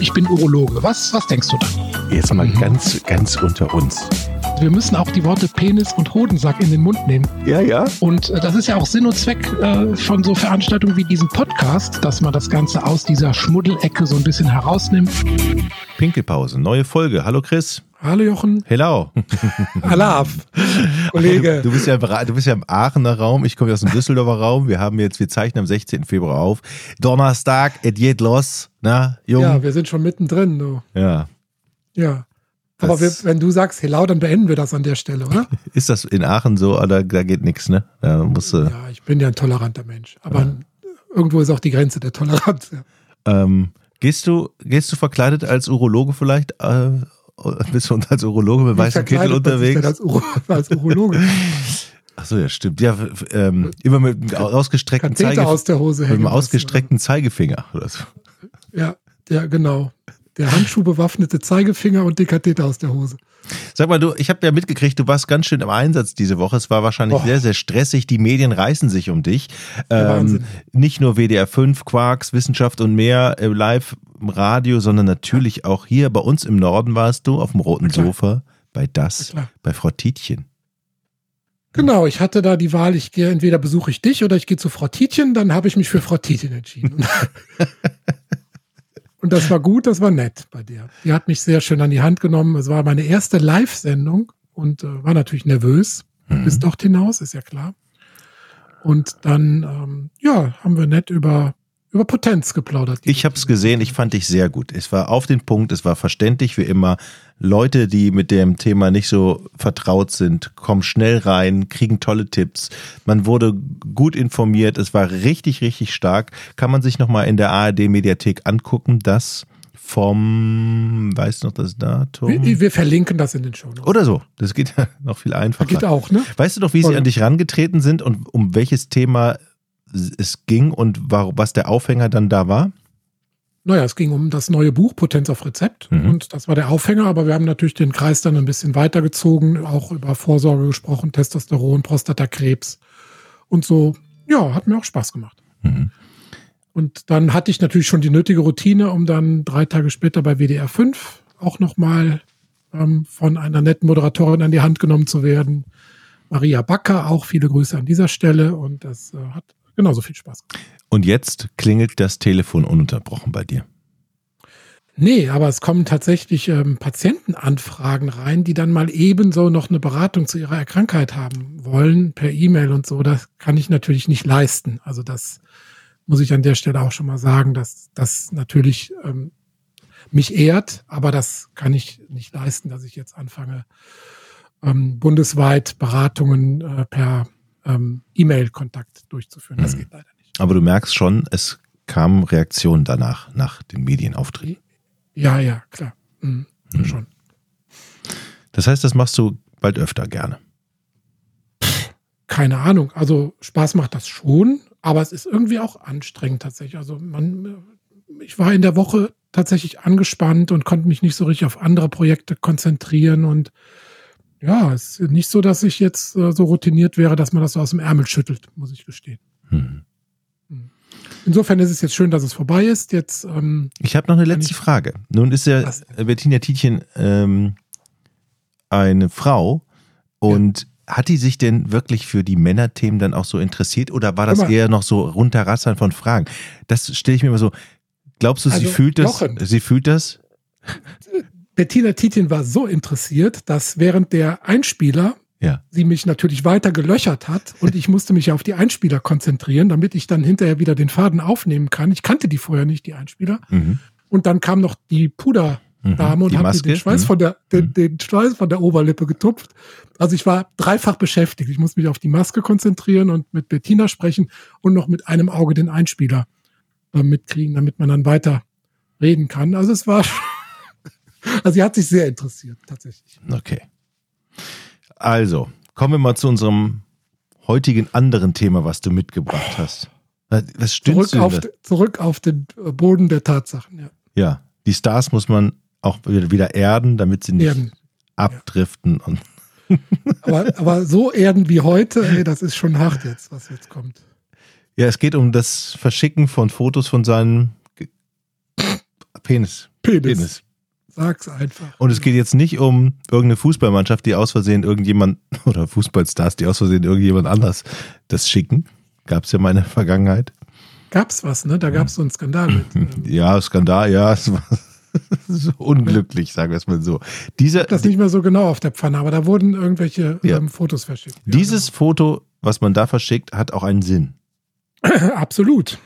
ich bin Urologe. Was, was denkst du da? Jetzt mal ganz, ganz unter uns. Wir müssen auch die Worte Penis und Hodensack in den Mund nehmen. Ja, ja. Und äh, das ist ja auch Sinn und Zweck äh, von so Veranstaltungen wie diesem Podcast, dass man das Ganze aus dieser Schmuddelecke so ein bisschen herausnimmt. Pinkelpause, neue Folge. Hallo Chris. Hallo Jochen. Hello. Alaf. Kollege. Du bist, ja, du bist ja im Aachener Raum, ich komme aus dem Düsseldorfer Raum. Wir haben jetzt, wir zeichnen am 16. Februar auf. Donnerstag, es geht los. Na, Jung? Ja, wir sind schon mittendrin. Du. Ja. Ja. Aber wir, wenn du sagst Hello, dann beenden wir das an der Stelle, oder? Ist das in Aachen so? Oder da geht nichts, ne? Da musst du, ja, ich bin ja ein toleranter Mensch. Aber ja. irgendwo ist auch die Grenze der Toleranz. Ja. Ähm, gehst, du, gehst du verkleidet als Urologe vielleicht? Äh, bist du als Urologe mit weißem Kittel unterwegs? Als, Uro, als Urologe. Achso, ja, stimmt. Ja, ähm, immer mit einem ausgestreckten, Zeigefinger. aus der Hose mit einem ausgestreckten Zeigefinger oder so. Ja, ja, genau. Der handschuhbewaffnete Zeigefinger und die Katheter aus der Hose. Sag mal, du, ich habe ja mitgekriegt, du warst ganz schön im Einsatz diese Woche. Es war wahrscheinlich oh. sehr, sehr stressig. Die Medien reißen sich um dich. Ähm, nicht nur WDR 5, Quarks, Wissenschaft und mehr äh, live im Radio, sondern natürlich auch hier bei uns im Norden warst du auf dem roten Sofa bei das, bei Frau Tietjen. Genau, ich hatte da die Wahl, ich gehe entweder besuche ich dich oder ich gehe zu Frau Tietjen, dann habe ich mich für Frau Tietjen entschieden. Und das war gut, das war nett bei dir. Die hat mich sehr schön an die Hand genommen. Es war meine erste Live-Sendung und äh, war natürlich nervös mhm. bis dort hinaus, ist ja klar. Und dann, ähm, ja, haben wir nett über über Potenz geplaudert. Ich habe es gesehen, ich fand dich sehr gut. Es war auf den Punkt, es war verständlich wie immer. Leute, die mit dem Thema nicht so vertraut sind, kommen schnell rein, kriegen tolle Tipps. Man wurde gut informiert, es war richtig, richtig stark. Kann man sich nochmal in der ARD-Mediathek angucken, das vom, weißt du noch das Datum? Wir, wir, verlinken das in den Show. Oder so. Das geht ja noch viel einfacher. Geht auch, ne? Weißt du doch, wie sie an dich rangetreten sind und um welches Thema es ging und was der Aufhänger dann da war? Naja, es ging um das neue Buch Potenz auf Rezept mhm. und das war der Aufhänger, aber wir haben natürlich den Kreis dann ein bisschen weitergezogen, auch über Vorsorge gesprochen, Testosteron, Prostatakrebs und so. Ja, hat mir auch Spaß gemacht. Mhm. Und dann hatte ich natürlich schon die nötige Routine, um dann drei Tage später bei WDR 5 auch nochmal ähm, von einer netten Moderatorin an die Hand genommen zu werden. Maria Backer, auch viele Grüße an dieser Stelle und das äh, hat genauso viel Spaß. Und jetzt klingelt das Telefon ununterbrochen bei dir. Nee, aber es kommen tatsächlich ähm, Patientenanfragen rein, die dann mal ebenso noch eine Beratung zu ihrer Krankheit haben wollen, per E-Mail und so. Das kann ich natürlich nicht leisten. Also das muss ich an der Stelle auch schon mal sagen, dass das natürlich ähm, mich ehrt, aber das kann ich nicht leisten, dass ich jetzt anfange, ähm, bundesweit Beratungen äh, per ähm, E-Mail-Kontakt durchzuführen. Das mhm. geht leider nicht. Aber du merkst schon, es kamen Reaktionen danach, nach den Medienauftritten. Ja, ja, klar. Mhm. Mhm. Schon. Das heißt, das machst du bald öfter gerne. Keine Ahnung. Also Spaß macht das schon, aber es ist irgendwie auch anstrengend tatsächlich. Also man, ich war in der Woche tatsächlich angespannt und konnte mich nicht so richtig auf andere Projekte konzentrieren und ja, es ist nicht so, dass ich jetzt äh, so routiniert wäre, dass man das so aus dem Ärmel schüttelt, muss ich gestehen. Hm. hm. Insofern ist es jetzt schön, dass es vorbei ist. Jetzt, ähm, ich habe noch eine letzte Frage. Nun ist ja Bettina Tietjen ähm, eine Frau und ja. hat die sich denn wirklich für die Männerthemen dann auch so interessiert oder war das eher noch so runterrassern von Fragen? Das stelle ich mir immer so. Glaubst du, also, sie fühlt das? Jochen, sie fühlt das? Bettina Tietjen war so interessiert, dass während der Einspieler ja. sie mich natürlich weiter gelöchert hat und ich musste mich ja auf die Einspieler konzentrieren, damit ich dann hinterher wieder den Faden aufnehmen kann. Ich kannte die vorher nicht, die Einspieler. Mhm. Und dann kam noch die Puderdame mhm. und hat mir den Schweiß mhm. von der, den, mhm. den, Schweiß von der Oberlippe getupft. Also ich war dreifach beschäftigt. Ich musste mich auf die Maske konzentrieren und mit Bettina sprechen und noch mit einem Auge den Einspieler äh, mitkriegen, damit man dann weiter reden kann. Also es war also sie hat sich sehr interessiert, tatsächlich. Okay. Also, kommen wir mal zu unserem heutigen anderen Thema, was du mitgebracht hast. Was stimmt zurück, auf, zurück auf den Boden der Tatsachen, ja. Ja, die Stars muss man auch wieder erden, damit sie nicht erden. abdriften. Ja. Und aber, aber so erden wie heute, ey, das ist schon hart jetzt, was jetzt kommt. Ja, es geht um das Verschicken von Fotos von seinem Penis. Penis. Penis. Sag's einfach. Und es geht jetzt nicht um irgendeine Fußballmannschaft, die aus Versehen irgendjemand oder Fußballstars, die aus Versehen irgendjemand anders das schicken. Gab es ja mal in der Vergangenheit. Gab's was, ne? Da gab's so einen Skandal mit. Ja, Skandal, ja. Es war so unglücklich, sagen wir es mal so. Diese, das nicht mehr so genau auf der Pfanne, aber da wurden irgendwelche ja. ähm, Fotos verschickt. Dieses genau. Foto, was man da verschickt, hat auch einen Sinn. Absolut.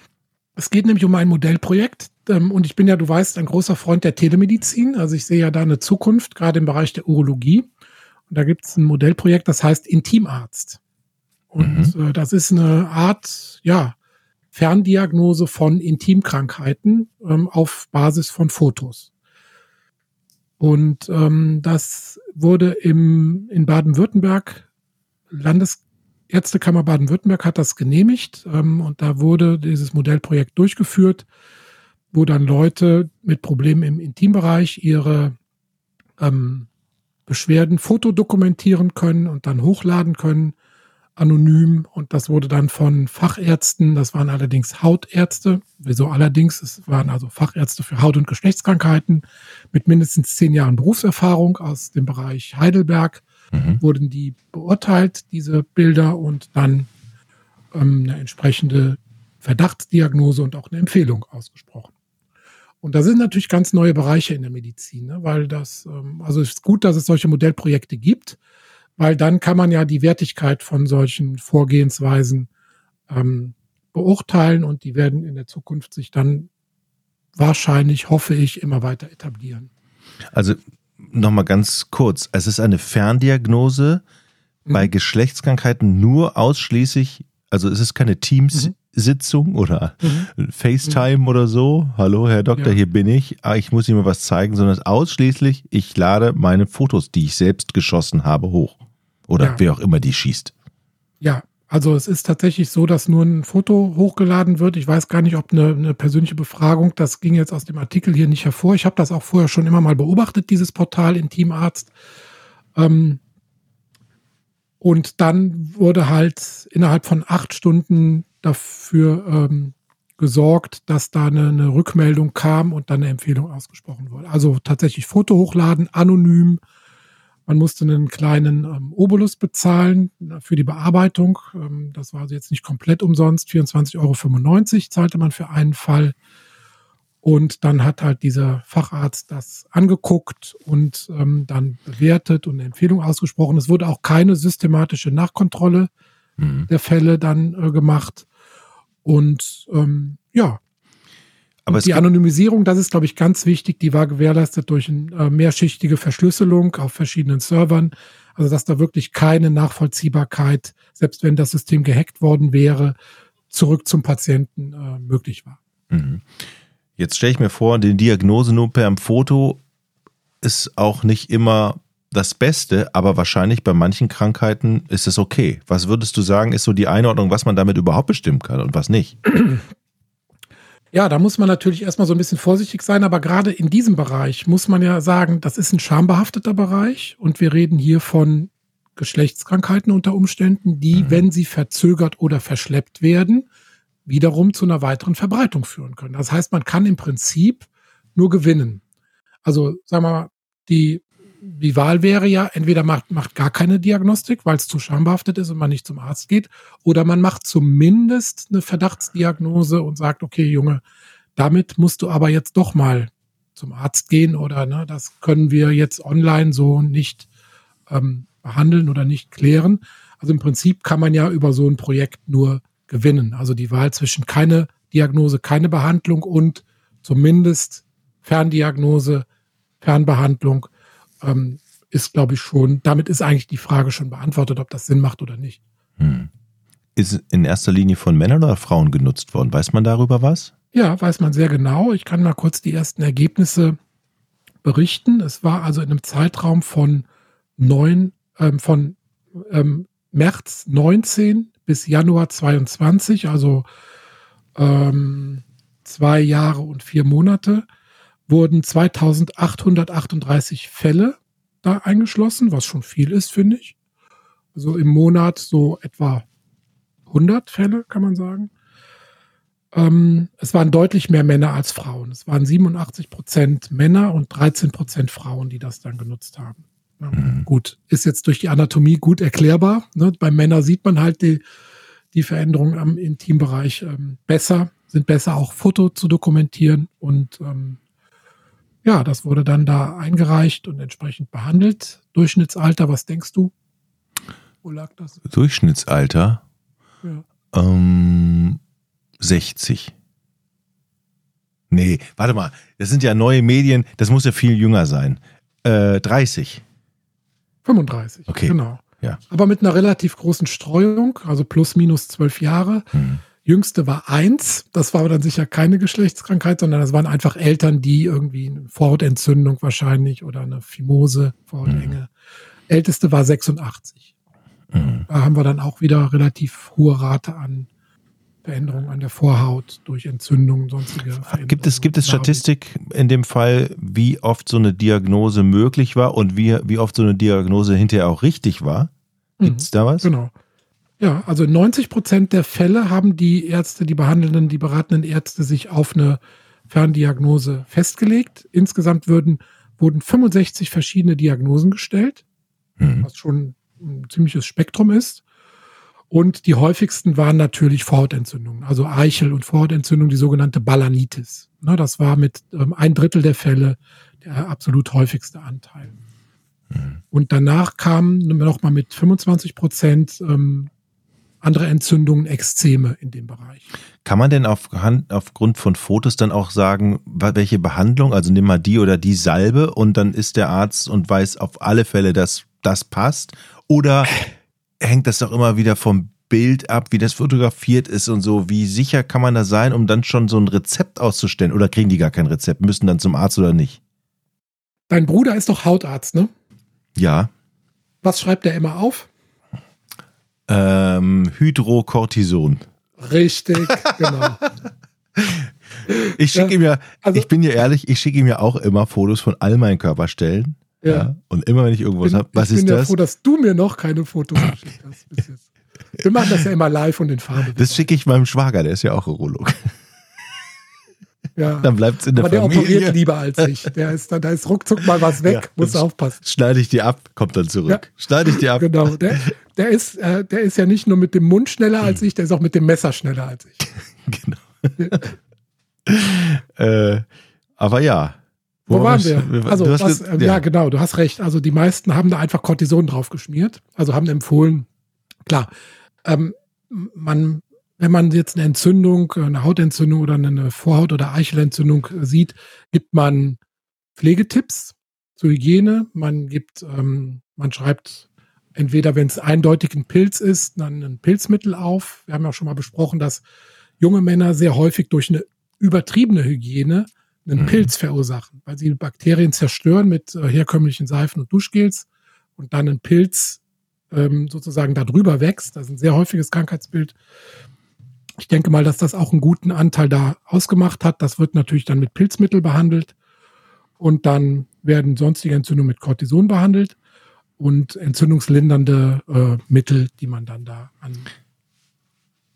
Es geht nämlich um ein Modellprojekt. Ähm, und ich bin ja, du weißt, ein großer Freund der Telemedizin. Also ich sehe ja da eine Zukunft, gerade im Bereich der Urologie. Und da gibt es ein Modellprojekt, das heißt Intimarzt. Und mhm. Äh, das ist eine Art, ja, Ferndiagnose von Intimkrankheiten ähm, auf Basis von Fotos. Und ähm, das wurde im, in Baden-Württemberg, Landesärztekammer Baden-Württemberg hat das genehmigt ähm, und da wurde dieses Modellprojekt durchgeführt, wo dann Leute mit Problemen im Intimbereich ihre ähm, Beschwerden fotodokumentieren können und dann hochladen können anonym. Und das wurde dann von Fachärzten, das waren allerdings Hautärzte, wieso allerdings, es waren also Fachärzte für Haut- und Geschlechtskrankheiten mit mindestens zehn Jahren Berufserfahrung aus dem Bereich Heidelberg, mhm. wurden die beurteilt, diese Bilder und dann ähm, eine entsprechende Verdachtsdiagnose und auch eine Empfehlung ausgesprochen. Und da sind natürlich ganz neue Bereiche in der Medizin, ne? weil das, ähm, also es ist gut, dass es solche Modellprojekte gibt, weil dann kann man ja die Wertigkeit von solchen Vorgehensweisen ähm, beurteilen und die werden in der Zukunft sich dann wahrscheinlich, hoffe ich, immer weiter etablieren. Also nochmal ganz kurz, es ist eine Ferndiagnose mhm. bei Geschlechtskrankheiten nur ausschließlich, also es ist keine Teams-Sitzung mhm. oder mhm. FaceTime mhm. oder so. Hallo, Herr Doktor, ja. hier bin ich. Ah, ich muss Ihnen mal was zeigen, sondern es ist ausschließlich, ich lade meine Fotos, die ich selbst geschossen habe, hoch. Oder ja. wer auch immer die schießt. Ja, also es ist tatsächlich so, dass nur ein Foto hochgeladen wird. Ich weiß gar nicht, ob eine, eine persönliche Befragung, das ging jetzt aus dem Artikel hier nicht hervor. Ich habe das auch vorher schon immer mal beobachtet, dieses Portal Intimarzt. Ähm, und dann wurde halt innerhalb von acht Stunden dafür ähm, gesorgt, dass da eine, eine, Rückmeldung kam und dann eine Empfehlung ausgesprochen wurde. Also tatsächlich Foto hochladen, anonym, man musste einen kleinen ähm, Obolus bezahlen für die Bearbeitung. Ähm, das war also jetzt nicht komplett umsonst. 24,95 Euro zahlte man für einen Fall. Und dann hat halt dieser Facharzt das angeguckt und ähm, dann bewertet und eine Empfehlung ausgesprochen. Es wurde auch keine systematische Nachkontrolle mhm. der Fälle dann äh, gemacht. Und ähm, ja, aber die Anonymisierung, das ist, glaube ich, ganz wichtig. Die war gewährleistet durch eine äh, mehrschichtige Verschlüsselung auf verschiedenen Servern. Also, dass da wirklich keine Nachvollziehbarkeit, selbst wenn das System gehackt worden wäre, zurück zum Patienten äh, möglich war. Mhm. Jetzt stelle ich mir vor, die Diagnose nur per Foto ist auch nicht immer das Beste, aber wahrscheinlich bei manchen Krankheiten ist es okay. Was würdest du sagen, ist so die Einordnung, was man damit überhaupt bestimmen kann und was nicht? Ja, da muss man natürlich erstmal so ein bisschen vorsichtig sein, aber gerade in diesem Bereich muss man ja sagen, das ist ein schambehafteter Bereich und wir reden hier von Geschlechtskrankheiten unter Umständen, die, mhm. wenn sie verzögert oder verschleppt werden, wiederum zu einer weiteren Verbreitung führen können. Das heißt, man kann im Prinzip nur gewinnen. Also, sagen wir mal, die die Wahl wäre ja, entweder macht, macht gar keine Diagnostik, weil es zu schambehaftet ist und man nicht zum Arzt geht, oder man macht zumindest eine Verdachtsdiagnose und sagt, okay, Junge, damit musst du aber jetzt doch mal zum Arzt gehen oder ne, das können wir jetzt online so nicht ähm, behandeln oder nicht klären. Also im Prinzip kann man ja über so ein Projekt nur gewinnen. Also die Wahl zwischen keine Diagnose, keine Behandlung und zumindest Ferndiagnose, Fernbehandlung ähm, ist, glaube ich, schon, damit ist eigentlich die Frage schon beantwortet, ob das Sinn macht oder nicht. Hm. Ist in erster Linie von Männern oder Frauen genutzt worden? Weiß man darüber was? Ja, weiß man sehr genau. Ich kann mal kurz die ersten Ergebnisse berichten. Es war also in einem Zeitraum von neun, ähm, von ähm, März 19 bis Januar 22, also ähm, zwei Jahre und vier Monate, wurden 2838 Fälle da eingeschlossen, was schon viel ist, finde ich. Also im Monat so etwa 100 Fälle, kann man sagen. Ähm, es waren deutlich mehr Männer als Frauen. Es waren 87 Prozent Männer und 13 Prozent Frauen, die das dann genutzt haben. Mhm. Gut, ist jetzt durch die Anatomie gut erklärbar. Ne? Bei Männern sieht man halt die, die Veränderungen am Intimbereich ähm, besser, sind besser auch Foto zu dokumentieren und ähm, ja, das wurde dann da eingereicht und entsprechend behandelt. Durchschnittsalter, was denkst du? Wo lag das? Durchschnittsalter? Ja. Ähm, 60. Nee, warte mal. Das sind ja neue Medien. Das muss ja viel jünger sein. Äh, 30. 35. Okay. Genau. Ja. Aber mit einer relativ großen Streuung, also plus minus zwölf Jahre. Hm. Jüngste war eins. Das war aber dann sicher keine Geschlechtskrankheit, sondern das waren einfach Eltern, die irgendwie eine Vorhautentzündung wahrscheinlich oder eine Fimose, Vorhautenge. Hm. Älteste war 86. Hm. Da haben wir dann auch wieder relativ hohe Rate an Veränderungen an der Vorhaut durch Entzündungen, sonstige Veränderungen. Gibt es, gibt es Statistik in dem Fall, wie oft so eine Diagnose möglich war und wie, wie oft so eine Diagnose hinterher auch richtig war? Gibt es mhm, da was? Genau. Ja, also 90 Prozent der Fälle haben die Ärzte, die behandelnden, die beratenden Ärzte sich auf eine Ferndiagnose festgelegt. Insgesamt würden, wurden 65 verschiedene Diagnosen gestellt, mhm. was schon ein ziemliches Spektrum ist. Und die häufigsten waren natürlich Vorhautentzündungen, also Eichel- und Vorhautentzündung, die sogenannte Balanitis. Ne, das war mit ähm, ein Drittel der Fälle der absolut häufigste Anteil. Mhm. Und danach kamen nochmal mit 25 Prozent ähm, andere Entzündungen, Exzeme in dem Bereich. Kann man denn auf, aufgrund von Fotos dann auch sagen, welche Behandlung, also nimm mal die oder die Salbe und dann ist der Arzt und weiß auf alle Fälle, dass das passt? Oder hängt das doch immer wieder vom Bild ab, wie das fotografiert ist und so. Wie sicher kann man da sein, um dann schon so ein Rezept auszustellen? Oder kriegen die gar kein Rezept, müssen dann zum Arzt oder nicht? Dein Bruder ist doch Hautarzt, ne? Ja. Was schreibt er immer auf? Ähm, Hydrocortison. Richtig, genau. ich schicke ja, ihm ja, also, ich bin ja ehrlich, ich schicke ihm ja auch immer Fotos von all meinen Körperstellen. Ja. ja. Und immer wenn ich irgendwas habe, was ist das? Ich bin ja froh, dass du mir noch keine Fotos geschickt hast bis jetzt. Wir machen das ja immer live und in Farbe. Das schicke ich meinem Schwager, der ist ja auch Urolog. Ja. Dann bleibt es in der Aber Familie. der operiert lieber als ich. Der ist, da, da ist ruckzuck mal was weg, ja, muss aufpassen. Schneide ich die ab, kommt dann zurück. Ja. Schneide ich die ab. Genau. Der, der, ist, äh, der ist ja nicht nur mit dem Mund schneller als ich, der ist auch mit dem Messer schneller als ich. genau. äh, aber ja, wo, waren wir? Also, was, äh, ja. ja. genau, du hast recht. Also, die meisten haben da einfach Cortison drauf geschmiert. Also, haben empfohlen, klar, ähm, man, wenn man jetzt eine Entzündung, eine Hautentzündung oder eine Vorhaut- oder Eichelentzündung sieht, gibt man Pflegetipps zur Hygiene. Man gibt, ähm, man schreibt entweder, wenn es eindeutig ein Pilz ist, dann ein Pilzmittel auf. Wir haben ja auch schon mal besprochen, dass junge Männer sehr häufig durch eine übertriebene Hygiene einen mhm. Pilz verursachen, weil sie Bakterien zerstören mit äh, herkömmlichen Seifen und Duschgels und dann ein Pilz ähm, sozusagen darüber wächst. Das ist ein sehr häufiges Krankheitsbild. Ich denke mal, dass das auch einen guten Anteil da ausgemacht hat. Das wird natürlich dann mit Pilzmittel behandelt und dann werden sonstige Entzündungen mit Cortison behandelt und entzündungslindernde äh, Mittel, die man dann da an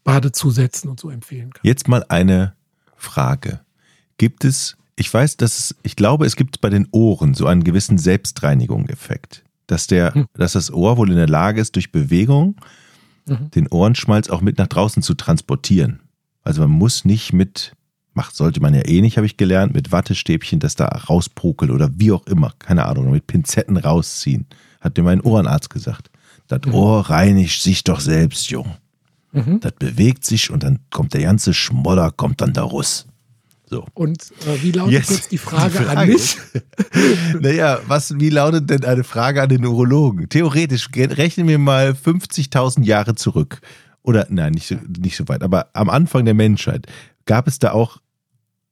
Badezusätzen und so empfehlen kann. Jetzt mal eine Frage. Gibt es ich weiß, dass es, ich glaube, es gibt bei den Ohren so einen gewissen Selbstreinigungseffekt, dass der, hm. dass das Ohr wohl in der Lage ist, durch Bewegung mhm. den Ohrenschmalz auch mit nach draußen zu transportieren. Also man muss nicht mit, macht sollte man ja eh nicht, habe ich gelernt, mit Wattestäbchen das da rauspokelt oder wie auch immer, keine Ahnung, mit Pinzetten rausziehen, hat mir mein Ohrenarzt gesagt. Das mhm. Ohr reinigt sich doch selbst, Jung. Mhm. Das bewegt sich und dann kommt der ganze Schmodder, kommt dann da raus. So. Und äh, wie lautet yes. jetzt die Frage, die Frage, an mich? naja, was, wie lautet denn eine Frage an den Urologen? Theoretisch rechnen wir mal 50.000 Jahre zurück. Oder, nein, nicht so, nicht so weit, aber am Anfang der Menschheit. Gab es da auch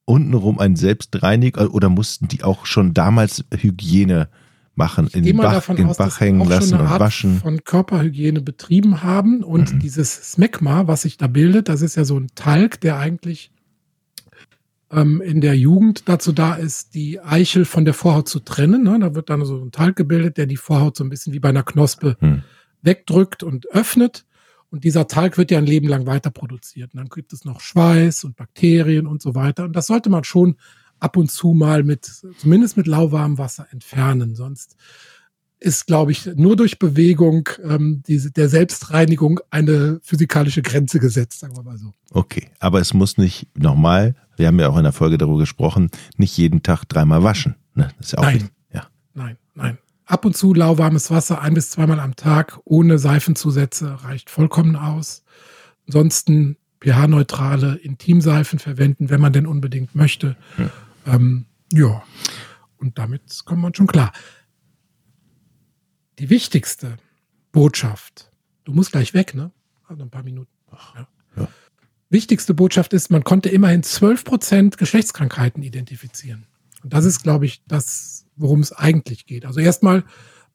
untenrum einen Selbstreiniger oder mussten die auch schon damals Hygiene machen, in den Bach, in aus, Bach hängen lassen und waschen? von Körperhygiene betrieben haben und mhm. dieses Smegma, was sich da bildet, das ist ja so ein Talg, der eigentlich ähm, in der Jugend dazu da ist, die Eichel von der Vorhaut zu trennen. Ne? Da wird dann so ein Talg gebildet, der die Vorhaut so ein bisschen wie bei einer Knospe hm. wegdrückt und öffnet. Und dieser Talg wird ja ein Leben lang weiter produziert. Und dann gibt es noch Schweiß und Bakterien und so weiter. Und das sollte man schon ab und zu mal mit, zumindest mit lauwarmem Wasser entfernen. Sonst ist, glaube ich, nur durch Bewegung ähm, diese, der Selbstreinigung eine physikalische Grenze gesetzt, sagen wir mal so. Okay, aber es muss nicht nochmal, wir haben ja auch in der Folge darüber gesprochen, nicht jeden Tag dreimal waschen. Ne? Das ist ja auch nein, nicht, ja. nein, nein. Ab und zu lauwarmes Wasser ein bis zweimal am Tag ohne Seifenzusätze reicht vollkommen aus. Ansonsten pH-neutrale Intimseifen verwenden, wenn man denn unbedingt möchte. Hm. Ähm, ja, und damit kommt man schon klar. Die wichtigste Botschaft, du musst gleich weg, ne? Also ein paar Minuten. Ja. Ja. Wichtigste Botschaft ist, man konnte immerhin 12 Prozent Geschlechtskrankheiten identifizieren. Und das ist, glaube ich, das, worum es eigentlich geht. Also erstmal,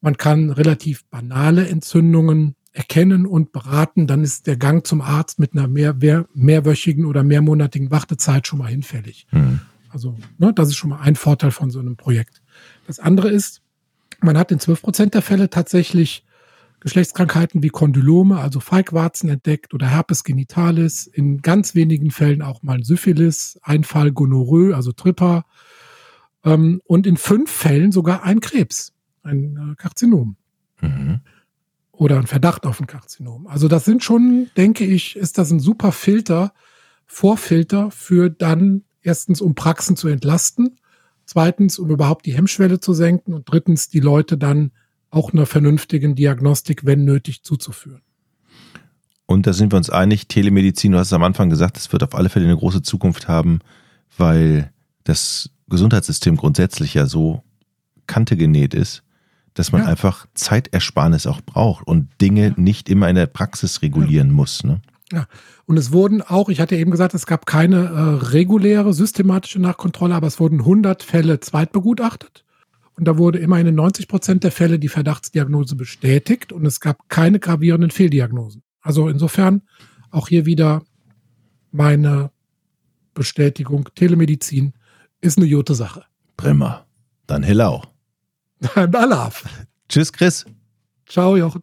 man kann relativ banale Entzündungen erkennen und beraten, dann ist der Gang zum Arzt mit einer mehr, mehr, mehrwöchigen oder mehrmonatigen Wartezeit schon mal hinfällig. Mhm. Also, ne, das ist schon mal ein Vorteil von so einem Projekt. Das andere ist, man hat in 12 Prozent der Fälle tatsächlich Geschlechtskrankheiten wie Kondylome, also Feigwarzen entdeckt oder Herpes genitalis, in ganz wenigen Fällen auch mal Syphilis, ein Fall Gonorrhoe, also Tripper, ähm, und in fünf Fällen sogar ein Krebs, ein äh, Karzinom. Mhm. Oder ein Verdacht auf ein Karzinom. Also das sind schon, denke ich, ist das ein super Filter, Vorfilter für dann erstens, um Praxen zu entlasten, zweitens, um überhaupt die Hemmschwelle zu senken und drittens, die Leute dann auch einer vernünftigen Diagnostik, wenn nötig, zuzuführen. Und da sind wir uns einig, Telemedizin, du hast es am Anfang gesagt, es wird auf alle Fälle eine große Zukunft haben, weil das Gesundheitssystem grundsätzlich ja so kantegenäht ist, dass man ja. einfach Zeitersparnis auch braucht und Dinge ja. nicht immer in der Praxis regulieren ja. muss. Ne? Ja, und es wurden auch, ich hatte eben gesagt, es gab keine äh, reguläre, systematische Nachkontrolle, aber es wurden 100 Fälle zweitbegutachtet. Und da wurde immerhin in 90 Prozent der Fälle die Verdachtsdiagnose bestätigt und es gab keine gravierenden Fehldiagnosen. Also insofern auch hier wieder meine Bestätigung, Telemedizin ist eine gute Sache. Prima. Dann hello. Dann Alaf. Tschüss, Chris. Ciao, Jochen.